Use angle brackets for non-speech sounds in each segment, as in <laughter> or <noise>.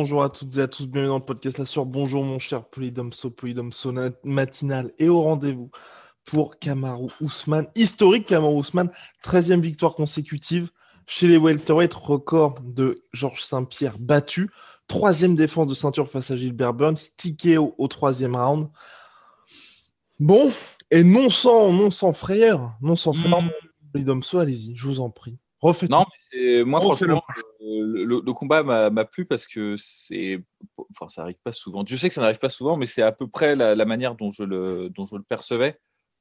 Bonjour à toutes et à tous, bienvenue dans le podcast La Soeur. Bonjour mon cher Polydomso, Polydomso matinal et au rendez-vous pour Kamaru Ousmane. Historique Kamaru Ousmane, 13e victoire consécutive chez les welterweight, record de Georges Saint-Pierre battu. Troisième défense de ceinture face à Gilbert Burns, ticket au, troisième round. Bon, et non sans, non sans frayeur, non sans frayeur, mmh. Polydomso, allez-y, je vous en prie. Non, mais moi, franchement, le, combat m'a plu parce que c'est. Enfin, ça n'arrive pas souvent. Je sais que ça n'arrive pas souvent, mais c'est à peu près la, manière dont je le, dont je le percevais.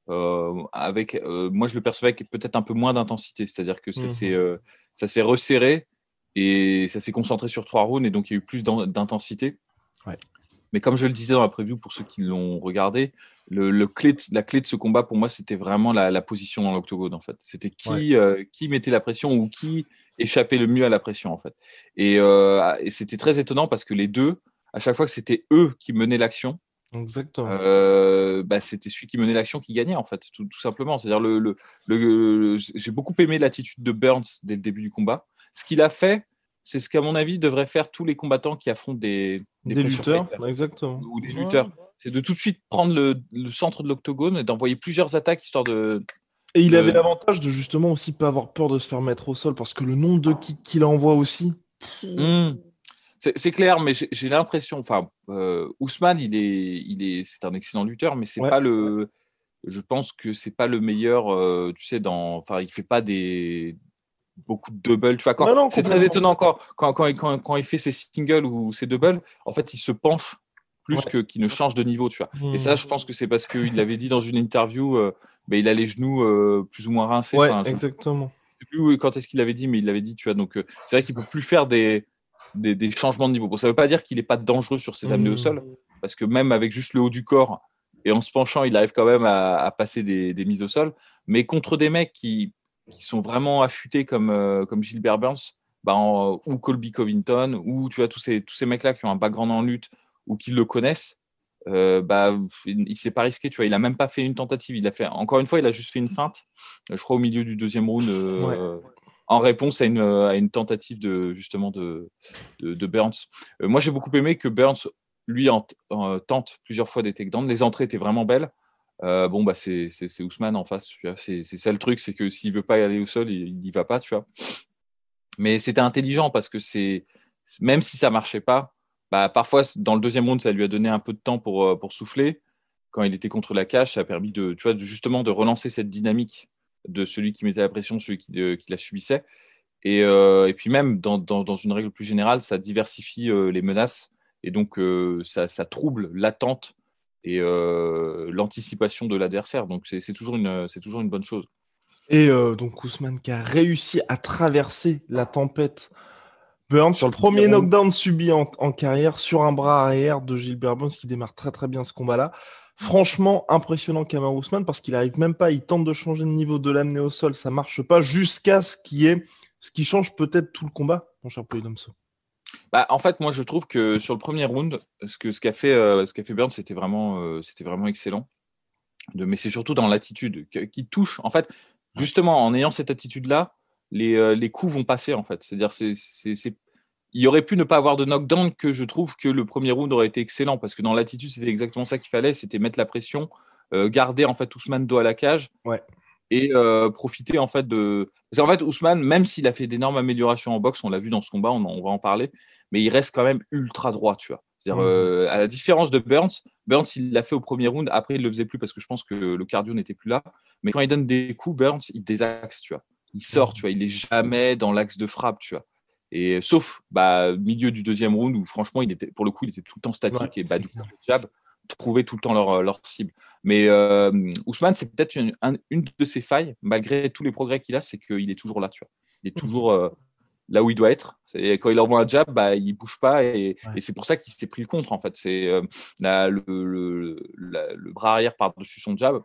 Euh, avec, euh, moi, je le percevais avec peut-être un peu moins d'intensité. C'est-à-dire que ça s'est mmh. euh, resserré et ça s'est concentré sur trois rounds et donc il y a eu plus d'intensité. Ouais. Mais comme je le disais dans la preview pour ceux qui l'ont regardé, le, clé la clé de ce combat pour moi, c'était vraiment la, position dans l'octogone en fait. C'était qui, qui mettait la pression ou qui échapper le mieux à la pression en fait. Euh, et, c'était très étonnant parce que les deux, à chaque fois que c'était eux qui menaient l'action, Exactement. Euh, bah, c'était celui qui menait l'action qui gagnait en fait, tout, simplement. C'est-à-dire le, le, j'ai beaucoup aimé l'attitude de Burns dès le début du combat. Ce qu'il a fait, c'est ce qu'à mon avis devraient faire tous les combattants qui affrontent des, des, lutteurs, exactement. ou des lutteurs. C'est de tout de suite prendre le, centre de l'octogone et d'envoyer plusieurs attaques histoire de, et il avait l'avantage de justement aussi pas avoir peur de se faire mettre au sol parce que le nombre de kicks qu'il envoie aussi. Mmh. C'est clair, mais j'ai l'impression, enfin, euh, Ousmane, il est, il est, c'est un excellent lutteur, mais c'est pas le, je pense que c'est pas le meilleur, euh, tu sais, dans, enfin, il fait pas des beaucoup de doubles, tu vois. C'est très étonnant encore quand, quand, quand, quand, il fait ses singles ou ses doubles, en fait, il se penche plus que qu'il ne change de niveau, tu vois. Et ça, je pense que c'est parce qu'il l'avait dit dans une interview. Euh, il a les genoux euh, plus ou moins rincés. Ouais, exactement. Je sais plus quand est-ce qu'il avait dit, mais il l'avait dit, tu vois. Donc, euh, c'est vrai qu'il peut plus faire des, des, changements de niveau. Bon, ça veut pas dire qu'il n'est pas dangereux sur ses amenés au sol, mmh. parce que même avec juste le haut du corps et en se penchant, il arrive quand même à, passer des, mises au sol. Mais contre des mecs qui, qui sont vraiment affûtés comme, euh, comme Gilbert Burns, bah, ou Colby Covington, ou tu vois, tous ces, tous ces mecs-là qui ont un background en lutte ou qui le connaissent, euh, bah, il, s'est pas risqué, tu vois. Il a même pas fait une tentative. Il a fait, encore une fois, il a juste fait une feinte, je crois au milieu du deuxième round, euh, en réponse à une, à une, tentative de justement de, de, Burns. Euh, moi, j'ai beaucoup aimé que Burns, lui, en, tente plusieurs fois des takedowns. Les entrées étaient vraiment belles. Bon, bah, c'est Ousmane en face. C'est ça le truc, c'est que s'il veut pas aller au sol, il n'y va pas, tu vois. Mais c'était intelligent parce que c'est même si ça marchait pas, bah, parfois, dans le deuxième round, ça lui a donné un peu de temps pour, euh, pour souffler. Quand il était contre la cage, ça a permis de, tu vois, justement de relancer cette dynamique de celui qui mettait la pression, celui qui, la subissait. Et, euh, et, puis même, dans, dans, une règle plus générale, ça diversifie euh, les menaces et donc ça, trouble l'attente et l'anticipation de l'adversaire. Donc c'est toujours, une, toujours une bonne chose. Et donc Ousmane qui a réussi à traverser la tempête Burns, sur le premier knockdown subi en, carrière sur un bras arrière de Gilbert Burns qui démarre très très bien ce combat-là. Franchement, impressionnant Kamar Ousmane parce qu'il arrive même pas, il tente de changer de niveau, de l'amener au sol, ça marche pas jusqu'à ce qui est ce qui change peut-être tout le combat, mon cher Polydomso. Bah, en fait, moi je trouve que sur le premier round, ce que ce qu'a fait euh, ce qu'a fait Burns, c'était vraiment euh, c'était vraiment excellent. De, mais c'est surtout dans l'attitude qui touche. En fait, justement, en ayant cette attitude-là, les, euh, les coups vont passer en fait. C'est-à-dire, c'est, il aurait pu ne pas avoir de knockdown que je trouve que le premier round aurait été excellent parce que dans l'attitude, c'était exactement ça qu'il fallait, c'était mettre la pression, garder en fait Ousmane dos à la cage. Ouais. Et euh, profiter en fait de. Parce qu'en fait, Ousmane, même s'il a fait d'énormes améliorations en boxe, on l'a vu dans ce combat, on, va en parler, mais il reste quand même ultra droit, tu vois. C'est-à-dire, mmh. à la différence de Burns, Burns, il l'a fait au premier round, après, il le faisait plus parce que je pense que le cardio n'était plus là. Mais quand il donne des coups, Burns, il désaxe, tu vois. Il sort, tu vois, il est jamais dans l'axe de frappe, tu vois. Et sauf bah, milieu du deuxième round où franchement, il était, pour le coup, il était tout le temps statique et bah, du coup, jab trouvait tout le temps leur, leur cible. Mais euh, Ousmane, c'est peut-être une, une, de ses failles, malgré tous les progrès qu'il a, c'est qu'il est toujours là, tu vois. Il est mmh. toujours euh, là où il doit être. Quand il envoie un jab, bah, il bouge pas et, et c'est pour ça qu'il s'est pris le contre, en fait. C'est euh, le, le, le, bras arrière par-dessus son jab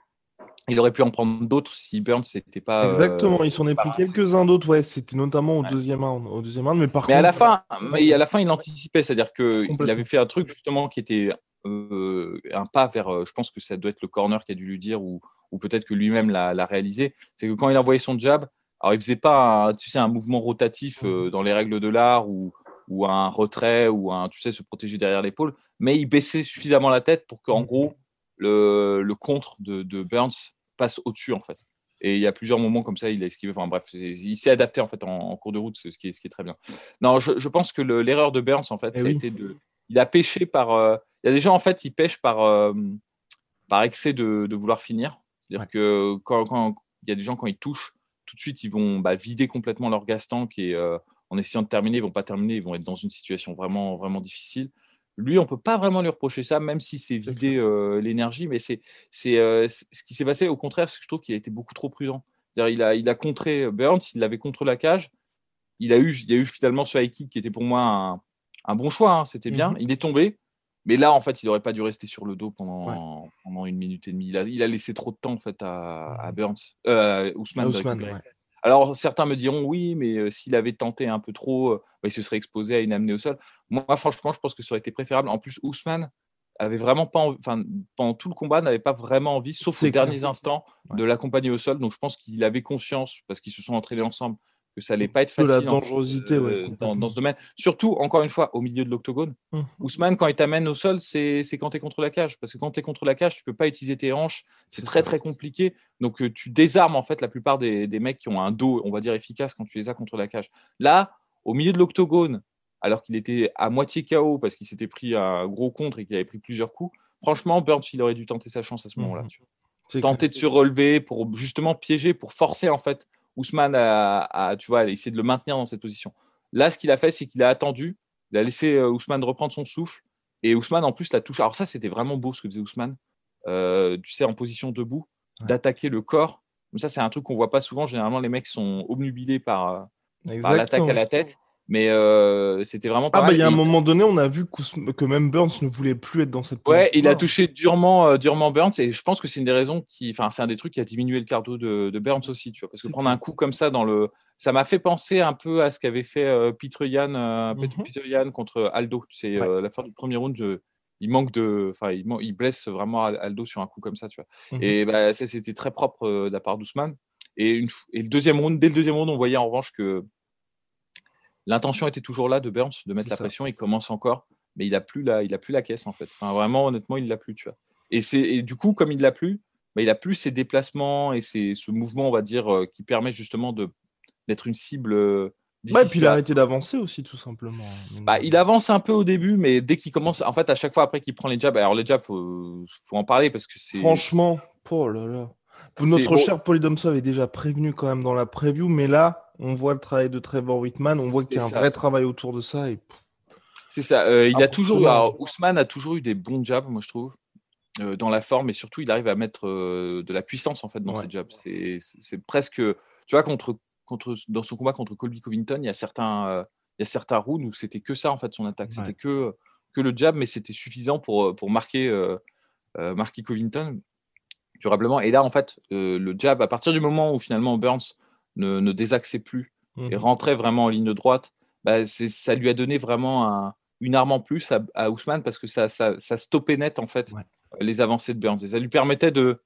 il aurait pu en prendre d'autres si Burns n'était pas. Exactement, euh, il s'en est pris quelques-uns d'autres, ouais. C'était notamment au deuxième round, au deuxième round, mais par mais à la fin, mais à la fin, il anticipait, c'est-à-dire qu'il avait fait un truc justement qui était euh, un pas vers. Euh, je pense que ça doit être le corner qui a dû lui dire ou, ou peut-être que lui-même l'a réalisé. C'est que quand il envoyait son jab, alors il faisait pas, un, tu sais, un mouvement rotatif mmh. dans les règles de l'art ou ou un retrait ou un, tu sais, se protéger derrière l'épaule, mais il baissait suffisamment la tête pour qu'en mmh. gros le, contre de, Burns passe au-dessus en fait. Et il y a plusieurs moments comme ça, il a esquivé. Enfin bref, il s'est adapté en fait en, cours de route, ce qui, est, ce qui est très bien. Non, je, pense que l'erreur de Burns en fait, eh ça a été de, il a pêché par. Euh, il y a des gens en fait, ils pêchent par euh, par excès de, vouloir finir. C'est-à-dire que quand, il y a des gens quand ils touchent, tout de suite ils vont bah, vider complètement leur gas tank et euh, en essayant de terminer, ils vont pas terminer, ils vont être dans une situation vraiment vraiment difficile. Lui, on peut pas vraiment lui reprocher ça, même si c'est vidé l'énergie, mais c'est ce qui s'est passé. Au contraire, que je trouve qu'il a été beaucoup trop prudent. Il a, il a contré Burns, il l'avait contre la cage. Il a eu, il y a eu finalement ce high kick qui était pour moi un, bon choix. Hein, c'était bien. Mmh il est tombé. Mais là, en fait, il n'aurait pas dû rester sur le dos pendant, pendant une minute et demie. Il a, il a, laissé trop de temps en fait, à, à Burns, euh, Ousmane. Alors, certains me diront oui, mais s'il avait tenté un peu trop, bah, il se serait exposé à une amenée au sol. Moi, franchement, je pense que ça aurait été préférable. En plus, Ousmane avait vraiment pas, enfin, pendant tout le combat, n'avait pas vraiment envie, sauf aux derniers instants, de l'accompagner au sol. Donc, je pense qu'il avait conscience, parce qu'ils se sont entraînés ensemble, que ça allait pas être facile. De la dangerosité, euh, dans, ce domaine. Surtout, encore une fois, au milieu de l'octogone. Mmh. Ousmane, quand il t'amène au sol, c'est quand tu es contre la cage. Parce que quand tu es contre la cage, tu peux pas utiliser tes hanches. C'est très, très compliqué. Donc, euh, tu désarmes, en fait, la plupart des, des, mecs qui ont un dos, on va dire, efficace quand tu les as contre la cage. Là, au milieu de l'octogone, alors qu'il était à moitié KO parce qu'il s'était pris un gros contre et qu'il avait pris plusieurs coups, franchement, Burns, il aurait dû tenter sa chance à ce moment-là. Mmh. Tenter de se relever pour justement piéger, pour forcer, en fait, Ousmane a, tu vois, essayé de le maintenir dans cette position. Là, ce qu'il a fait, c'est qu'il a attendu, il a laissé euh, Ousmane reprendre son souffle, et Ousmane, en plus, la touche. Alors, ça, c'était vraiment beau ce que faisait Ousmane. Euh, tu sais, en position debout, d'attaquer le corps. ça, c'est un truc qu'on voit pas souvent. Généralement, les mecs sont obnubilés par, euh, par l'attaque à la tête. Mais euh, c'était vraiment pas Ah, bah, il y a un moment donné, on a vu que même Burns ne voulait plus être dans cette position. Ouais, il a touché durement, euh, durement Burns et je pense que c'est une des raisons qui. Enfin, c'est un des trucs qui a diminué le cardio de, de Burns aussi, tu vois. Parce que prendre un coup comme ça dans le. Ça m'a fait penser un peu à ce qu'avait fait euh, Peter Yan, euh, mhm. contre Aldo. C'est la fin du premier round. il manque de. Enfin, il, il, blesse vraiment Aldo sur un coup comme ça, tu vois. Mhm. Et bah, ça, c'était très propre de la part d'Ousmane. Et, une... et le deuxième round, dès le deuxième round, on voyait en revanche que L'intention était toujours là de Burns de mettre la pression. Il commence encore, mais il a plus la, il a plus la caisse en fait. vraiment, honnêtement, il l'a plus, tu vois. Et c'est du coup, comme il l'a plus, bah, il a plus ses déplacements et ses, ce mouvement, on va dire, euh, qui permet justement de d'être une cible. Euh, ouais, et puis il a arrêté d'avancer aussi, tout simplement. Bah, il avance un peu au début, mais dès qu'il commence, en fait, à chaque fois après qu'il prend les jabs, alors les jabs, faut, faut en parler parce que c'est. Franchement, oh là là. Notre cher Polydomso avait déjà prévenu quand même dans la preview, mais là, on voit le travail de Trevor Whitman, on voit qu'il y a un vrai travail autour de ça. Et... C'est ça. Euh, il a toujours, Ousmane a toujours eu des bons jabs, moi je trouve, euh, dans la forme, et surtout il arrive à mettre euh, de la puissance en fait dans ses jabs. C'est presque, tu vois, contre, contre, dans son combat contre Colby Covington, il y a certains, il y a certains rounds où c'était que ça en fait son attaque, c'était que que le jab, mais c'était suffisant pour pour marquer marquer Covington durablement. Et là, en fait, le jab, à partir du moment où finalement Burns ne, ne désaxait plus et mmh. rentrait vraiment en ligne droite, bah, ça lui a donné vraiment une arme en plus à, Ousmane parce que ça, ça, stoppait net en fait les avancées de Burns et ça lui permettait de,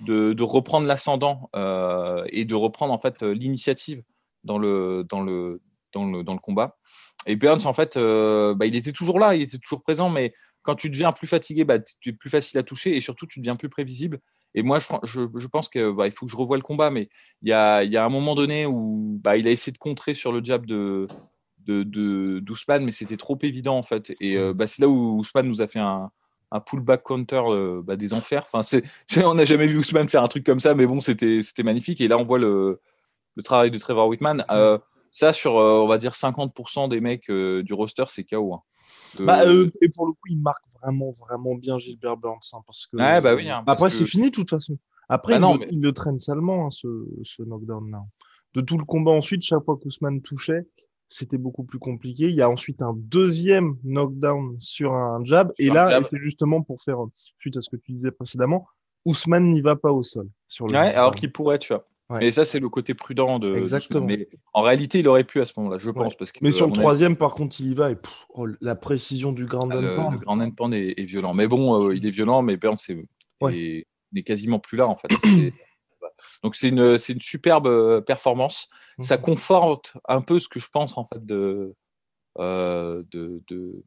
de, reprendre l'ascendant euh, et de reprendre en fait l'initiative dans le, dans, le, dans, le, dans le combat. Et Burns en fait, euh, bah, il était toujours là, il était toujours présent, mais quand tu deviens plus fatigué, bah, tu es plus facile à toucher et surtout tu deviens plus prévisible. Et moi, je, je, pense qu'il bah, faut que je revoie le combat, mais il y a, y a, un moment donné où bah, il a essayé de contrer sur le jab de, de, de d'Ousmane, mais c'était trop évident en fait. Et euh, bah, c'est là où Ousmane nous a fait un, un pullback counter euh, bah, des enfers. Enfin, c'est, <laughs> on n'a jamais vu Ousmane faire un truc comme ça, mais bon, c'était, c'était magnifique. Et là, on voit le, le travail de Trevor Whitman. Euh, ça, sur, on va dire, 50% des mecs du roster, c'est KO. Hein. Bah, et pour le coup, il marque vraiment, vraiment bien Gilbert Burns. Hein, parce que, bah oui, hein, après, c'est fini de toute façon. Après, ah il, le, il, le, traîne salement, ce, ce knockdown-là. De tout le combat ensuite, chaque fois qu'Ousmane touchait, c'était beaucoup plus compliqué. Il y a ensuite un deuxième knockdown sur un jab. et là, c'est justement pour faire, suite à ce que tu disais précédemment, Ousmane n'y va pas au sol. Sur le ouais, alors qu'il pourrait, tu vois. Et ça, c'est le côté prudent de. Exactement. Mais en réalité, il aurait pu à ce moment-là, je pense. Parce que, mais sur le troisième, par contre, il y va et oh, la précision du grand ah, end Le grand end est, violent. Mais bon, euh, il est violent, mais Burns n'est quasiment plus là, en fait. <clears throat> Donc c'est une, une superbe euh, performance. Ça mhm. conforte un peu ce que je pense en fait de, euh, de, de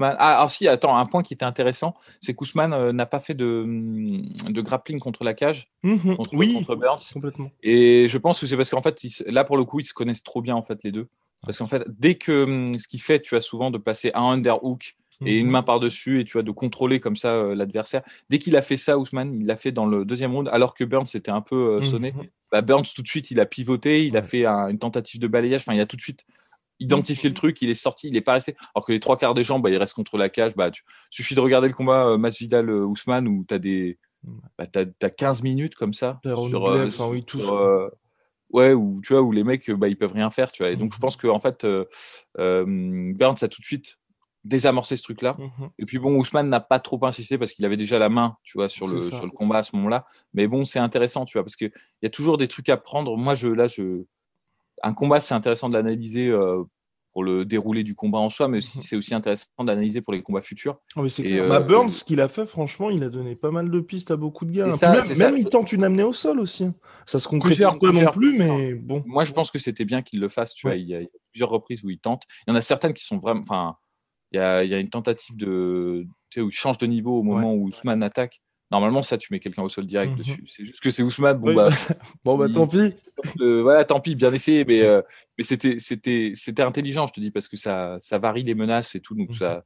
Ah, alors si, attends, un point qui était intéressant, c'est qu'Ousmane euh, n'a pas fait de, mm, de grappling contre la cage, mhm. oui, contre Burns. Complètement. Et je pense que c'est parce qu'en fait, là pour le coup, ils se connaissent trop bien en fait les deux. Parce qu'en fait, dès que mm, ce qu'il fait, tu as souvent de passer un underhook et une mhm. main par-dessus et tu as de contrôler comme ça euh, l'adversaire. Dès qu'il a fait ça, Ousmane, il l'a fait dans le deuxième round, alors que Burns était un peu euh, sonné. Mhm. Bah, Burns, tout de suite, il a pivoté, il a fait une tentative de balayage, enfin, il a tout de suite identifié le truc, il est sorti, il est pas resté. Alors que les trois quarts des jambes, bah, il reste contre la cage. Bah, tu... suffit de regarder le combat euh, Masvidal-Ousmane où tu as des. Bah, as, 15 minutes comme ça. Sur, enfin, oui, ouais, où, tu vois, où les mecs, bah, ils peuvent rien faire, tu vois. Et donc, je mhm. pense que, en fait, Burns a tout de suite désamorcer ce truc-là. Mmh et puis bon, Ousmane n'a pas trop insisté parce qu'il avait déjà la main, tu vois, sur le, sur le combat à ce moment-là. Mais bon, c'est intéressant, tu vois, parce qu'il y a toujours des trucs à prendre. Moi, je, là, je, un combat, c'est intéressant de l'analyser euh, pour le déroulé du combat en soi, mais aussi, mmh c'est aussi intéressant d'analyser pour les combats futurs. Oh, et, euh, bah, Burns, ce qu'il a fait, franchement, il a donné pas mal de pistes à beaucoup de gars. Hein. même, il tente une amenée au sol aussi. Ça se concrétise pas non plus, mais bon. Moi, je pense que c'était bien qu'il le fasse, tu vois. Il y, a, il y, a, plusieurs reprises où il tente. Il y en a certaines qui sont vraiment. Enfin, il y a, une tentative de, tu sais, où il change de niveau au moment où Ousmane attaque. Normalement, ça, tu mets quelqu'un au sol direct mhm. dessus. C'est juste que c'est Ousmane. Bon, bah, <laughs> bon, bah tant pis. <laughs> Euh, voilà, tant pis, bien essayé. Mais, euh, mais c'était, c'était, c'était intelligent, je te dis, parce que ça, ça varie les menaces et tout. Donc, ça,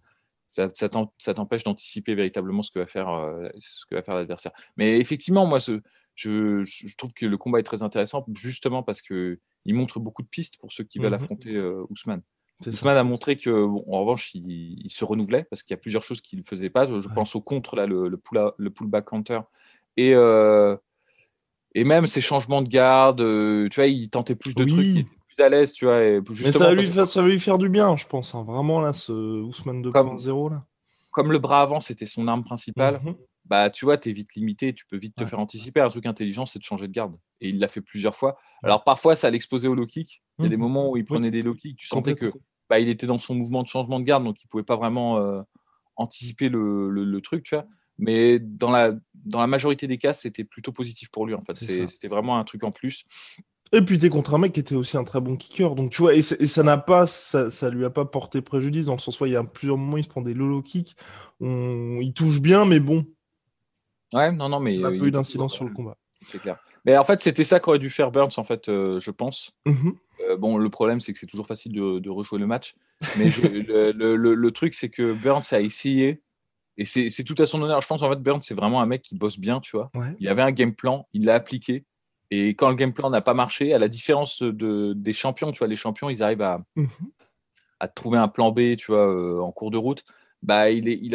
mhm. ça, ça t'empêche d'anticiper véritablement ce que va faire, euh, ce que va faire l'adversaire. Mais effectivement, moi, ce, je, je, trouve que le combat est très intéressant, justement parce que il montre beaucoup de pistes pour ceux qui veulent mhm. affronter Ousmane. Ousmane a montré que, en revanche, il, se renouvelait parce qu'il y a plusieurs choses qu'il ne faisait pas. Je, pense au contre, là, le, le, pull, le pullback counter. Et, euh, et même ses changements de garde, euh, tu vois, il tentait plus de trucs, il était plus à l'aise, tu vois. Mais ça va, lui, ça va lui faire du bien, je pense. Hein. Vraiment, là, ce Ousmane 2.0, là. Comme le bras avant, c'était son arme principale. Mhm. Bah, tu vois, tu es vite limité, tu peux vite te faire anticiper. Un truc intelligent, c'est de changer de garde. Et il l'a fait plusieurs fois. Alors, parfois, ça l'exposait au low kick. Il y a des mhm. moments où il prenait des low kicks. Tu sentais que bah, il était dans son mouvement de changement de garde, donc il pouvait pas vraiment euh, anticiper le, le, truc, tu vois. Mais dans la, dans la majorité des cas, c'était plutôt positif pour lui, en fait. C'était vraiment un truc en plus. Et puis t'es contre un mec qui était aussi un très bon kicker, donc tu vois, et, ça n'a pas, ça, ça, lui a pas porté préjudice dans le sens où il y a plusieurs moments il se prend des lolo kicks, on... il touche bien, mais bon. Ouais, non, non, mais. Il a pas eu d'incidence sur le combat. C'est clair. Mais en fait, c'était ça qu'aurait dû faire Burns, en fait, euh, je pense. Mmh euh, bon, le problème, c'est que c'est toujours facile de, de, rejouer le match. Mais <laughs> le, le, le, truc, c'est que Burns a essayé. Et c'est tout à son honneur. Je pense en fait, Burns, c'est vraiment un mec qui bosse bien, tu vois. Il avait un game plan, il l'a appliqué. Et quand le game plan n'a pas marché, à la différence de, des champions, tu vois, les champions, ils arrivent à, mmh à trouver un plan B, tu vois, euh, en cours de route. Bah, il, est, il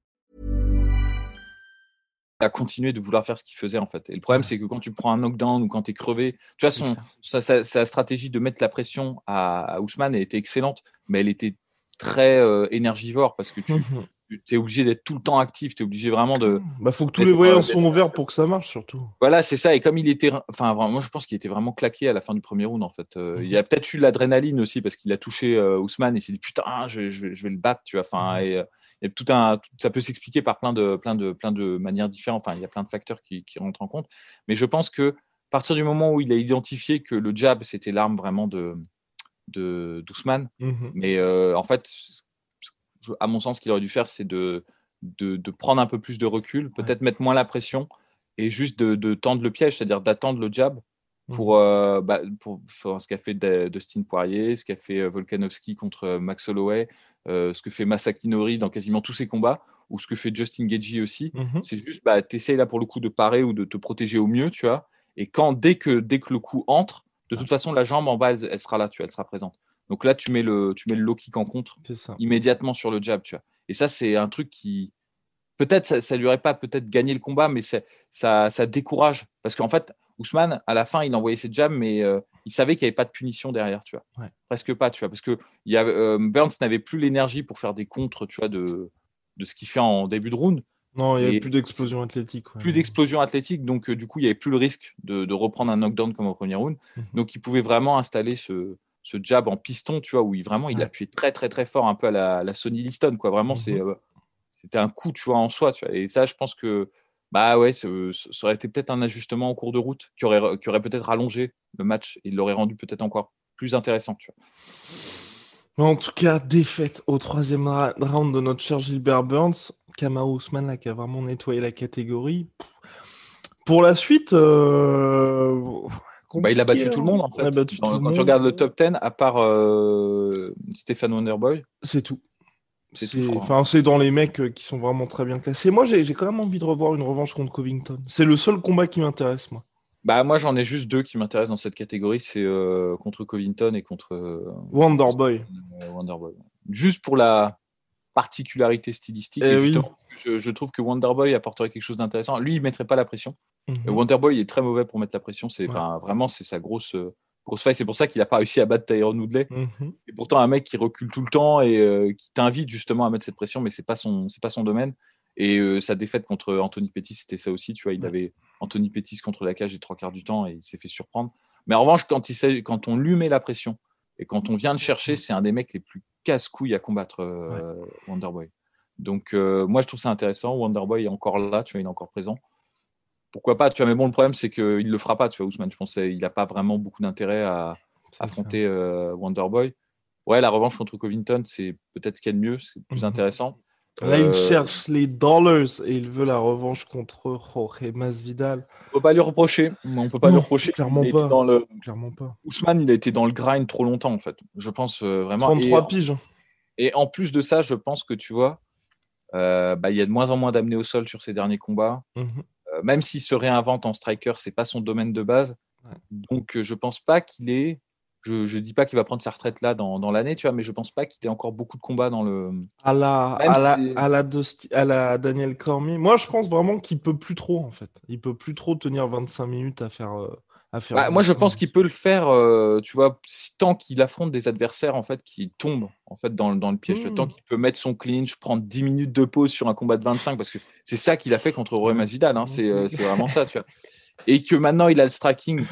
À continuer de vouloir faire ce qu'il faisait en fait. Et le problème, c'est que quand tu prends un knockdown ou quand tu es crevé, tu vois, son, sa, stratégie de mettre la pression à, Ousmane, elle était excellente, mais elle était très euh, énergivore parce que tu, <laughs> tu es obligé d'être tout le temps actif, tu es obligé vraiment de. Bah, faut que tous les voyants sont ouverts pour que ça marche, surtout. Voilà, c'est ça. Et comme il était. Enfin, moi, je pense qu'il était vraiment claqué à la fin du premier round, en fait. Euh, il y a peut-être eu l'adrénaline aussi, parce qu'il a touché euh, Ousmane et il s'est dit, putain, je, je, vais, le battre, tu vois. Enfin, et, euh, et, tout un, ça peut s'expliquer par plein de, plein, de, plein de manières différentes. Enfin, il y a plein de facteurs qui, qui rentrent en compte. Mais je pense que à partir du moment où il a identifié que le jab, c'était l'arme vraiment de d'Ousmane, Mhm. mais en fait, je- à mon sens, ce qu'il aurait dû faire, c'est de, de, de prendre un peu plus de recul, peut-être mettre moins la pression et juste de, de tendre le piège, c'est-à-dire d'attendre le jab pour, euh, bah, pour, ce qu'a fait Dustin Poirier, ce qu'a fait euh, Volkanovski contre euh, Max Holloway, euh, ce que fait Masaki Nori dans quasiment tous ses combats, ou ce que fait Justin Gagey aussi. Mhm. C'est juste, bah, tu là pour le coup de parer ou de te protéger au mieux, tu vois. Et quand, dès que, dès que le coup entre, de toute façon, la jambe en bas, elle, elle sera là, tu vois, elle sera présente. Donc là, tu mets le, tu mets le low kick en contre immédiatement sur le jab, tu vois. Et ça, c'est un truc qui, peut-être, ça, ça lui aurait pas peut-être gagné le combat, mais ça, ça décourage. Parce qu'en fait, Ousmane, à la fin, il envoyait ses jabs, mais euh, il savait qu'il n'y avait pas de punition derrière, tu vois. Ouais. Presque pas, tu vois. Parce que il y a, euh, Burns n'avait plus l'énergie pour faire des contres, tu vois, de, de ce qu'il fait en début de round. Non, il n'y a Et- plus d'explosion athlétique. ouais. Plus d'explosion athlétique, donc euh, du coup, il n'y avait plus le risque de, de reprendre un knockdown comme au premier round. Mhm. Donc, il pouvait vraiment installer ce, ce jab en piston, tu vois, où il vraiment il Ouais. appuyait très, très, très fort, un peu à la, la Sonny Liston, quoi. Vraiment, Mhm. c'était un coup, tu vois, en soi, tu vois. Et ça, je pense que, bah ouais, ça aurait été peut-être un ajustement en cours de route qui aurait, qui aurait peut-être rallongé le match et il l'aurait rendu peut-être encore plus intéressant, tu vois. En tout cas, défaite au troisième round de notre cher Gilbert Burns. Kamau Ousmane, là, qui a vraiment nettoyé la catégorie. Pour la suite, euh... Bah, il a battu tout le hein. monde, en Il a fait. battu Dans- tout le quand monde. tu regardes le top 10, à part euh, Stéphane Wonderboy, C'est tout. C'est enfin, c'est dans les mecs euh, qui sont vraiment très bien classés. Moi, j'ai quand même envie de revoir une revanche contre Covington. C'est le seul combat qui m'intéresse, moi. Bah moi j'en ai juste deux qui m'intéressent dans cette catégorie, c'est euh, contre Covington et contre euh, Wonderboy. euh, Wonderboy. Juste pour la particularité stylistique, Eh et oui. je, je trouve que Wonderboy apporterait quelque chose d'intéressant. Lui, il mettrait pas la pression. Mhm. Wonderboy est très mauvais pour mettre la pression. C'est Ouais. vraiment c'est sa grosse grosse faille. C'est pour ça qu'il a pas réussi à battre Tyron Woodley. Mhm. Et pourtant un mec qui recule tout le temps et euh, qui t'invite justement à mettre cette pression, mais c'est pas son c'est pas son domaine. Et euh, sa défaite contre Anthony Pettis, c'était ça aussi. Tu vois, il Ouais. avait Anthony Pettis contre la cage les trois quarts du temps et il s'est fait surprendre. Mais en revanche, quand, il s'agit- quand on lui met la pression et quand on vient de chercher, c'est un des mecs les plus casse-couilles à combattre, euh, Wonderboy. Donc, moi, je trouve ça intéressant. Wonderboy est encore là, tu vois, il est encore présent. Pourquoi pas, tu vois, mais bon, le problème, c'est qu'il ne le fera pas, tu vois, Ousmane. Je pense qu'il n'a pas vraiment beaucoup d'intérêt à affronter euh, Wonderboy. Ouais, la revanche contre Covington, c'est peut-être ce qu'il y a de mieux, c'est plus Mhm. intéressant. Là, il Euh, cherche les dollars et il veut la revanche contre Jorge Masvidal. On peut pas lui reprocher. On peut pas Non, lui reprocher. clairement Il pas. Dans le... Clairement pas. Ousmane, il a été dans le grind trop longtemps, en fait. Je pense euh, vraiment. 33 Et- piges. Et en plus de ça, je pense que tu vois, euh, bah, il y a de moins en moins d'amener au sol sur ses derniers combats. Mhm. Même s'il se réinvente en striker, c'est pas son domaine de base. Ouais. Donc, euh, je pense pas qu'il est. Je, je dis pas qu'il va prendre sa retraite là dans, dans l'année, tu vois, mais je pense pas qu'il ait encore beaucoup de combats dans le. À la, Même à, la, si- à, la Dusty- à la Daniel Cormier. Moi, je pense vraiment qu'il peut plus trop, en fait. Il peut plus trop tenir 25 minutes à faire. euh, à faire Bah, moi, je 25 pense qu'il peut le faire, euh, tu vois, si- tant qu'il affronte des adversaires en fait qui tombent en fait dans, le- dans le piège, tant qu'il peut mettre son clinch, prendre 10 minutes de pause sur un combat de 25, parce que c'est ça qu'il a fait contre Roy Masvidal, hein, c'est euh, c'est vraiment ça, tu vois. Et que maintenant il a le striking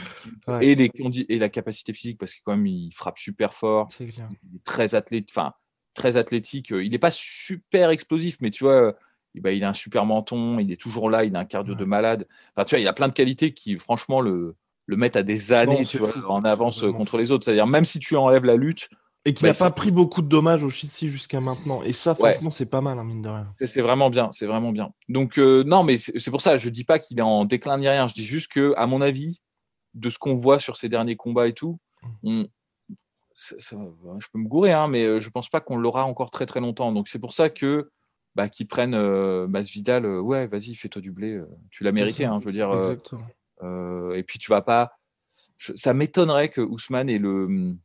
Ouais. et, les, condi- et la capacité physique, parce que quand même il frappe super fort, il est très athlétique, enfin très athlétique. euh, Il n'est pas super explosif, mais tu vois, eh ben, il a un super menton, il est toujours là, il a un cardio Ouais. de malade. Enfin, tu vois, il a plein de qualités qui, franchement, le, le mettent à des années tu vois, en avance euh, contre les autres. C'est-à-dire, même si tu enlèves la lutte, Et qui Bah, n'a c'est- pas pris beaucoup de dommages au Shishi jusqu'à maintenant. Et ça, Ouais. franchement, c'est pas mal, hein, mine de rien. c'est vraiment bien. C'est vraiment bien. Donc, euh, non, mais c'est pour ça, je dis pas qu'il est en déclin ni rien. Je dis juste que, à mon avis, de ce qu'on voit sur ses derniers combats et tout, on- ça- ça- je peux me gourer, hein, mais euh, je pense pas qu'on l'aura encore très très longtemps. Donc, c'est pour ça que bah, qu'ils prennent euh, Masvidal, euh, ouais, vas-y, fais-toi du blé, tu l'as mérité, hein, je veux dire. Exactement. Euh, et puis tu vas pas. je- ça m'étonnerait que Ousmane ait le.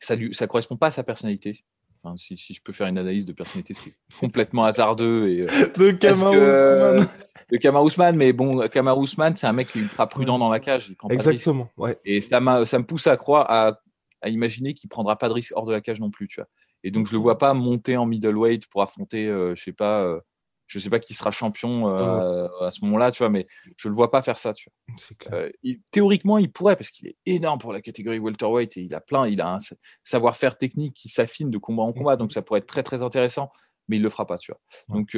Ça lui, ça correspond pas à sa personnalité. Enfin, si, si je peux faire une analyse de personnalité, c'est complètement hasardeux et. euh, <laughs> De Kamau que- Ousmane. de Kamar Ousmane, mais bon, Kamar Ousmane, c'est un mec qui est ultra prudent dans la cage. Il prend pas de risque. Exactement, ouais. Et ça, me pousse à croire, à, à imaginer qu'il prendra pas de risque hors de la cage non plus, tu vois. Et donc, je le vois pas monter en middleweight pour affronter, je sais pas, je sais pas qui sera champion à ce moment-là, tu vois, mais je le vois pas faire ça, tu vois. théoriquement, il pourrait parce qu'il est énorme pour la catégorie welterweight et il a plein, il a un savoir-faire technique qui s'affine de combat en combat, donc ça pourrait être très très intéressant, mais il le fera pas, tu vois. Donc,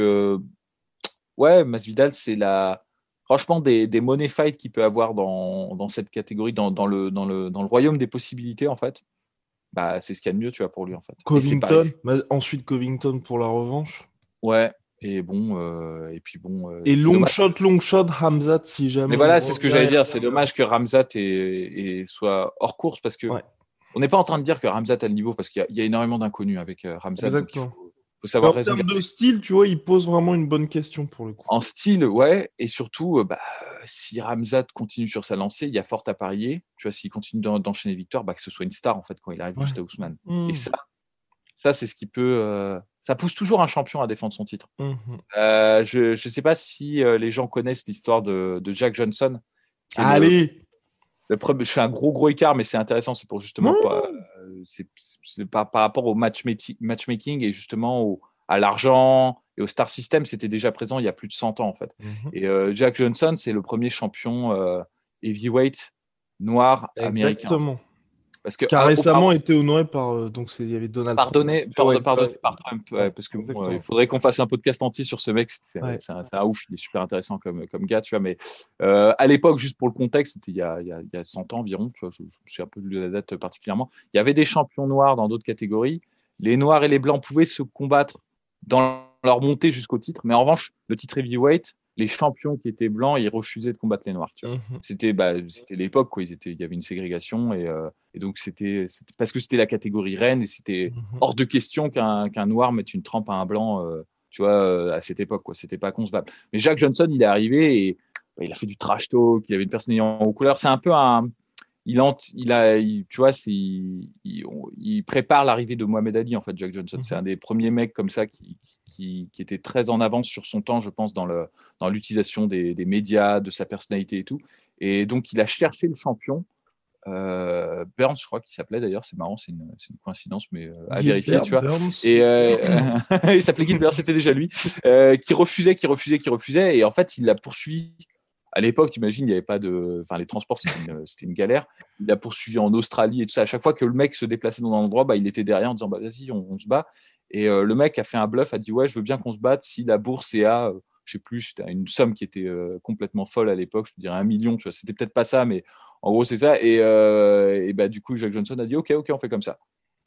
ouais, Masvidal, c'est la franchement des, des money fights qu'il peut avoir dans, dans cette catégorie, dans, dans, le, dans, le, dans le royaume des possibilités, en fait. Bah, c'est ce qu'il y a de mieux, tu vois, pour lui, en fait. Covington, ensuite Covington pour la revanche. Ouais, et bon, euh, et puis bon. Euh, et long shot, long shot, Ramzat, si jamais. Mais voilà, c'est ce que j'allais dire. C'est dommage que Ramzat est, soit hors course parce que on n'est pas en train de dire que Ramzat a le niveau parce qu'il y, a énormément d'inconnus avec euh, Ramzat. Exactement. Faut, savoir en termes de style, tu vois, il pose vraiment une bonne question pour le coup. En style, ouais, et surtout, bah, si Ramzat continue sur sa lancée, il y a fort à parier. Tu vois, s'il continue d'enchaîner victoire, bah, que ce soit une star en fait quand il arrive juste à Ousmane. Et hmm. ça, ça, c'est ce qui peut. Euh, ça pousse toujours un champion à défendre son titre. Mmh euh, je ne sais pas si euh, les gens connaissent l'histoire de, Jack Johnson. Allez le, Je fais un gros, gros écart, mais c'est intéressant. C'est pour justement. Mmh. c'est par, par, rapport au matchmaking et justement à l'argent et au star system. C'était déjà présent il y a plus de 100 ans, en fait. Mmh et Jack Johnson, c'est le premier champion heavyweight noir américain. Exactement. Parce que, qui a récemment été honoré par euh, donc il y avait Donald pardonné, Trump. Pardonné, par Trump, parce que euh, il faudrait qu'on fasse un podcast entier sur ce mec. C'est un, ouf, il est super intéressant comme, comme gars, tu vois. Mais euh, à l'époque, juste pour le contexte, c'était il, y a, il, y a, 100 ans environ, tu vois, je, me suis un peu de la date particulièrement. Il y avait des champions noirs dans d'autres catégories. Les noirs et les blancs pouvaient se combattre dans leur montée jusqu'au titre, mais en revanche, le titre heavyweight, les champions qui étaient blancs, ils refusaient de combattre les noirs. Mmh c'était bah, c'était l'époque quoi. Ils étaient, il y avait une ségrégation et, euh, et donc c'était parce que c'était la catégorie reine et c'était mmh hors de question qu'un qu'un noir mette une trempe à un blanc. Euh, tu vois, euh, à cette époque, quoi. C'était pas concevable. Mais Jack Johnson, il est arrivé et bah, il a fait du trash talk. Il avait une personnalité en couleur. C'est un peu un, il, il a, tu vois, il, il, prépare l'arrivée de Mohamed Ali en fait. Jack Johnson, c'est mmh un des premiers mecs comme ça qui, qui, était très en avance sur son temps, je pense, dans l'utilisation dans des, des, médias, de sa personnalité et tout. Et donc, il a cherché le champion. Euh, Burns, je crois qu'il s'appelait d'ailleurs, c'est marrant, c'est une, une, coïncidence, mais euh, à vérifier, tu vois. Et euh, <laughs> il s'appelait Gilbert, c'était déjà lui, qui refusait, qui refusait, qui refusait, et en fait, il l'a poursuivi. À l'époque, t'imagines, il n'y avait pas de, enfin, les transports, c'était une, galère. Il l'a poursuivi en Australie et tout ça. À chaque fois que le mec se déplaçait dans un endroit, bah, il était derrière en disant, bah, vas-y, on, se bat. Et euh, le mec a fait un bluff, a dit ouais, je veux bien qu'on se batte si la bourse est à, euh, je sais plus, c'était une somme qui était euh, complètement folle à l'époque, je te dirais un million, tu vois, c'était peut-être pas ça, mais en gros c'est ça. Et, et bah, du coup, Jack Johnson a dit ok, ok, on fait comme ça.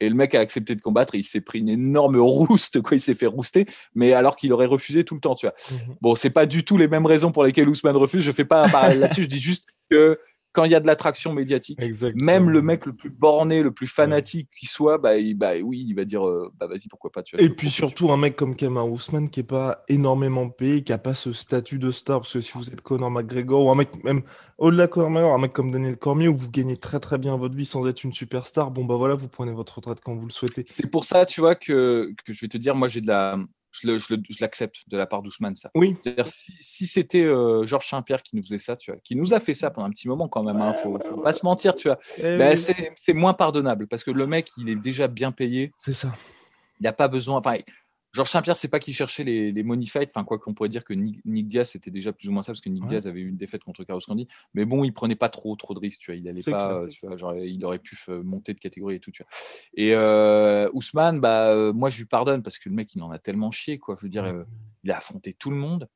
Et le mec a accepté de combattre et il s'est pris une énorme rouste, quoi. Il s'est fait rouster, mais alors qu'il aurait refusé tout le temps, tu vois. Mmh bon, c'est pas du tout les mêmes raisons pour lesquelles Ousmane refuse. Je fais pas là-dessus. je dis juste que quand il y a de l'attraction médiatique, même le mec le plus borné, le plus fanatique qui soit, bah, bah, oui, il va dire euh, bah vas-y pourquoi pas. Tu et puis surtout un mec comme Kamar Ousmane qui est pas énormément payé, qui a pas ce statut de star, parce que si vous êtes Conor McGregor ou un mec même au-delà de Conor McGregor, un mec comme Daniel Cormier où vous gagnez très très bien votre vie sans être une superstar, bon bah voilà, vous prenez votre retraite quand vous le souhaitez. C'est pour ça, tu vois que, que je vais te dire, moi j'ai de la je l'accepte de la part d'Ousmane, ça. Oui. C'est-à-dire, si, c'était euh, Georges Saint-Pierre qui nous faisait ça, tu vois, qui nous a fait ça pendant un petit moment quand même, hein, faut, faut pas se mentir, tu vois, eh ben, c'est moins pardonnable parce que le mec, il est déjà bien payé. C'est ça. Il n'a pas besoin. Enfin, Georges Saint-Pierre, c'est pas qu'il cherchait les, les money fights, enfin quoi qu'on pourrait dire que Nick, Diaz c'était déjà plus ou moins ça parce que Nick Diaz avait eu une défaite contre Carlos Candy, mais bon, il prenait pas trop trop de risques, tu vois, il allait pas, tu vois, genre, il aurait pu monter de catégorie et tout, tu vois. Et euh, Ousmane, bah euh, moi je lui pardonne parce que le mec il en a tellement chié quoi, je veux dire, euh, il a affronté tout le monde,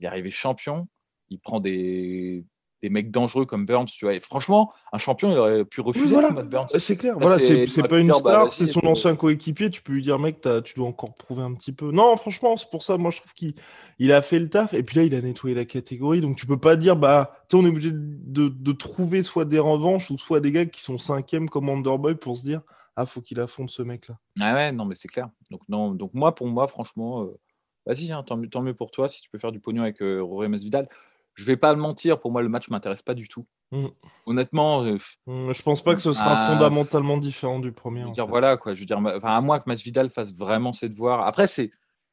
il est arrivé champion, il prend des des mecs dangereux comme Burns, tu vois. Et franchement, un champion, il aurait pu refuser voilà. Burns. C'est clair, voilà, c'est pas une bah, star, c'est son ancien coéquipier. Tu peux lui dire, mec, tu dois encore prouver un petit peu. Non, franchement, c'est pour ça, moi, je trouve qu'il il a fait le taf. Et puis là, il a nettoyé la catégorie. Donc, tu peux pas dire, bah, tu sais, on est obligé de, de, trouver soit des revanches ou soit des gars qui sont cinquième comme Underboy pour se dire, ah, faut qu'il affronte ce mec-là. Ah ouais, non, mais c'est clair. Donc, non, donc, moi, pour moi, franchement, euh, vas-y, hein, tant, mieux, tant mieux pour toi si tu peux faire du pognon avec euh, Rory Masvidal je vais pas mentir, pour moi, le match m'intéresse pas du tout. Mmh. Honnêtement, euh, mmh, je pense pas que ce sera bah, fondamentalement différent du premier. Je veux dire, voilà, quoi. Je veux dire, à moins que Masvidal fasse vraiment ses devoirs. Après, c'est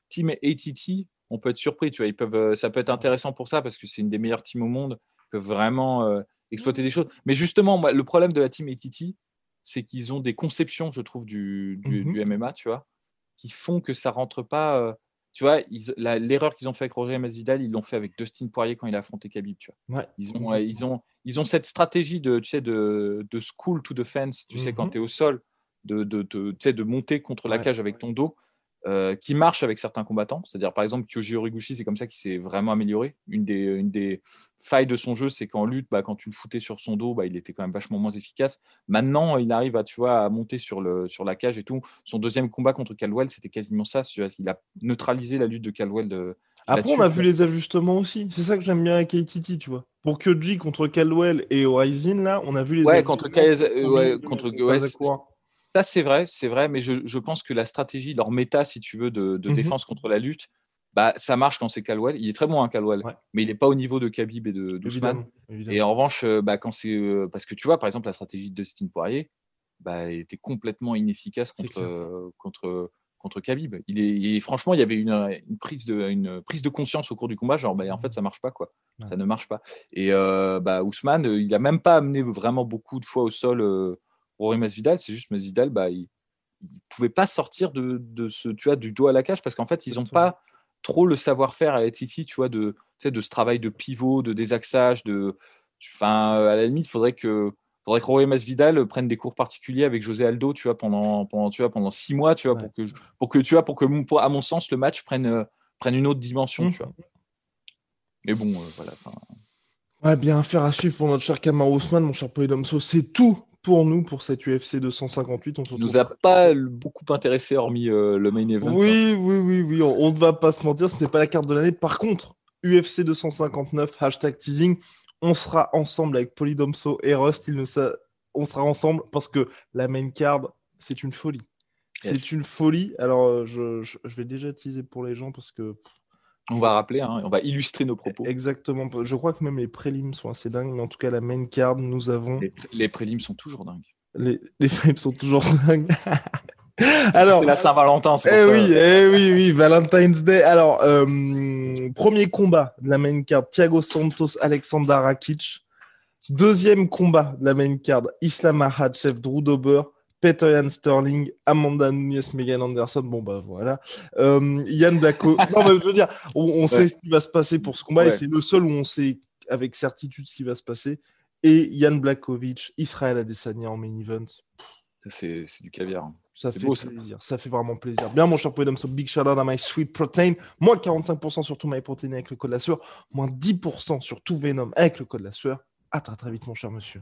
Team ATT, on peut être surpris, tu vois. Ils peuvent, euh, ça peut être intéressant pour ça parce que c'est une des meilleures teams au monde. Ils peuvent vraiment euh, exploiter des choses. Mais justement, le problème de la Team ATT, c'est qu'ils ont des conceptions, je trouve, du, du, du MMA, tu vois, qui font que ça rentre pas. Euh, tu vois, l'erreur qu'ils ont fait avec Roger Masvidal, ils l'ont fait avec Dustin Poirier quand il a affronté Khabib, tu vois. Ouais. Ils ont, ouais, ils ont, ils ont cette stratégie de, tu sais, de, de school to defense, tu sais, quand Mhm. tu es au sol, de, de, de, tu sais, de monter contre la Ouais. cage avec ton dos, euh, qui marche avec certains combattants. C'est-à-dire, par exemple, Kyoji Horiguchi, c'est comme ça qu'il s'est vraiment amélioré. Une des, une des failles de son jeu, c'est qu'en lutte, bah, quand tu le foutais sur son dos, bah, il était quand même vachement moins efficace. Maintenant, il arrive à, tu vois, à monter sur, le, sur la cage et tout. Son deuxième combat contre Caldwell, c'était quasiment ça. Il a neutralisé la lutte de Caldwell. De, Après, on a vu les ajustements aussi. C'est ça que j'aime bien avec ATT, tu vois. Pour Kyoji contre Caldwell et Horizon, là, on a vu les Ouais, ajustements. contre euh, ouais, contre- ouais. Ça, c'est vrai, c'est vrai, mais je, je pense que la stratégie, leur méta, si tu veux, de, de Mhm. défense contre la lutte, bah, ça marche quand c'est Caldwell. Il est très bon, hein, Caldwell, Ouais. mais il n'est pas au niveau de Khabib et de. Et en revanche, euh, bah, quand c'est. euh, parce que tu vois, par exemple, la stratégie de Dustin Poirier, bah, elle était complètement inefficace C'est contre, euh, contre, contre Khabib. Il est, est- franchement, il y avait une, une prise de, une prise de conscience au cours du combat, genre, bah, en fait, ça marche pas, quoi. Ouais. Ça ne marche pas. Et euh, bah, Ousmane, euh, il a même pas amené vraiment beaucoup de fois au sol euh, Rory Masvidal, c'est juste Masvidal, bah, il ne pouvait pas sortir de, de ce, tu vois, du dos à la cage parce qu'en fait, ils n'ont pas trop le savoir-faire à ATT, tu vois, de, tu sais, de ce travail de pivot, de désaxage, de. Enfin, à la limite, il faudrait que. Faudrait que Rory Masvidal prenne des cours particuliers avec José Aldo, tu vois, pendant, pendant, tu vois, pendant six mois, tu vois, Ouais. pour que, pour que, tu vois, pour que, mon- pour- à mon sens, le match prenne, euh, prenne une autre dimension, Mhm. tu vois. Mais bon, euh, voilà. Ouais, bien faire à suivre pour notre cher Kamar Ousmane, mon cher Polydomso. C'est tout pour nous pour cette UFC 258. On se Il nous a pas beaucoup intéressé hormis euh, le main event. hein. Oui, oui, oui, oui, on ne va pas se mentir, ce n'est pas la carte de l'année. Par contre, UFC 259, hashtag teasing, on sera ensemble avec Polydomso et Rust. Il ne sa- On sera ensemble parce que la main card, c'est une folie. Yes. C'est une folie. Alors, euh, je, je- je vais déjà teaser pour les gens parce que On va rappeler, hein, on va illustrer nos propos. exactement, je crois que même les prélims sont assez dingues, mais en tout cas, la main card, nous avons. Les, les prélims sont toujours dingues. Les, les frames sont toujours <laughs> dingues. Alors, la Saint-Valentin, c'est Eh ça. oui, eh oui, oui, Valentine's Day. Alors, euh, premier combat de la main card, Thiago Santos, Alexander Rakic. Deuxième combat de la main card, Islam Makhachev, Drew Dober, Peter Jan Sterling, Amanda Nunes, Megan Anderson. Bon, bah voilà. Euh, Yann Blacko. <laughs> non, mais je veux dire, on, on sait ce qui va se passer pour ce combat et c'est le seul où on sait avec certitude ce qui va se passer. Et Yann Blakovic, Israël Adesanya en main event. C'est du caviar. hein. Ça fait beau, plaisir, ça. fait vraiment plaisir. Bien, mon cher Podum, so big shout out à My Sweet Protein. Moins 45% sur tout My Protein avec le code la sueur. Moins 10% sur tout Venom avec le code la sueur. À très très vite, mon cher monsieur.